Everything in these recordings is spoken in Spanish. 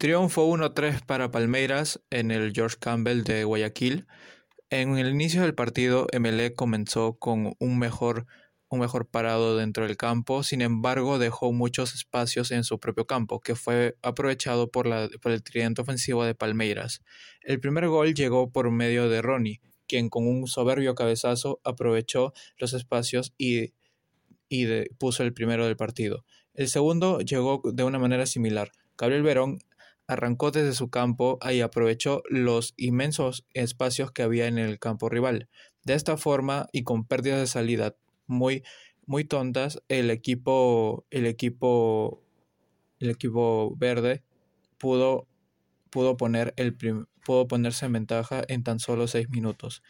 Triunfo 1-3 para Palmeiras en el George Campbell de Guayaquil. En el inicio del partido, MLE comenzó con un mejor, un mejor parado dentro del campo, sin embargo dejó muchos espacios en su propio campo, que fue aprovechado por el tridente ofensivo de Palmeiras. El primer gol llegó por medio de Ronnie, quien con un soberbio cabezazo aprovechó los espacios y, y puso el primero del partido. El segundo llegó de una manera similar. Gabriel Verón arrancó desde su campo y aprovechó los inmensos espacios que había en el campo rival. De esta forma y con pérdidas de salida muy, muy tontas, el equipo, el equipo, el equipo verde pudo, pudo, poner el pudo ponerse en ventaja en tan solo seis minutos.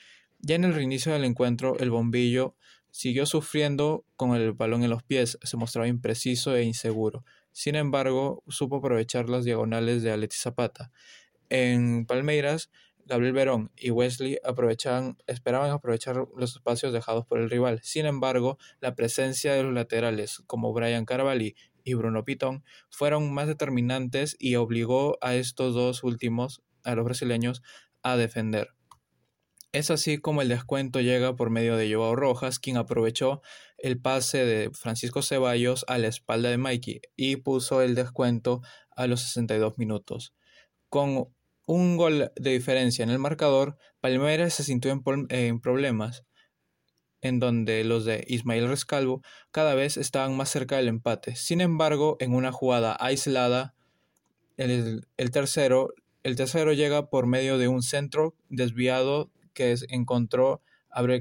Ya en el reinicio del encuentro, el bombillo siguió sufriendo con el balón en los pies, se mostraba impreciso e inseguro. Sin embargo, supo aprovechar las diagonales de Alexis Zapata. En Palmeiras, Gabriel Verón y Wesley aprovechaban, esperaban aprovechar los espacios dejados por el rival. Sin embargo, la presencia de los laterales como Brian Carvalho y Bruno Pitón fueron más determinantes y obligó a estos dos últimos, a los brasileños, a defender. Es así como el descuento llega por medio de Joao Rojas, quien aprovechó el pase de Francisco Ceballos a la espalda de Mikey y puso el descuento a los 62 minutos. Con un gol de diferencia en el marcador, Palmeiras se sintió en, problemas, en donde los de Ismael Rescalvo cada vez estaban más cerca del empate. Sin embargo, en una jugada aislada, el, tercero, el tercero llega por medio de un centro desviado que encontró,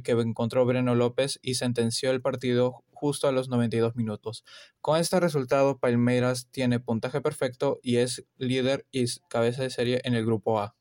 que encontró Breno López y sentenció el partido justo a los 92 minutos. Con este resultado, Palmeiras tiene puntaje perfecto y es líder y cabeza de serie en el grupo A.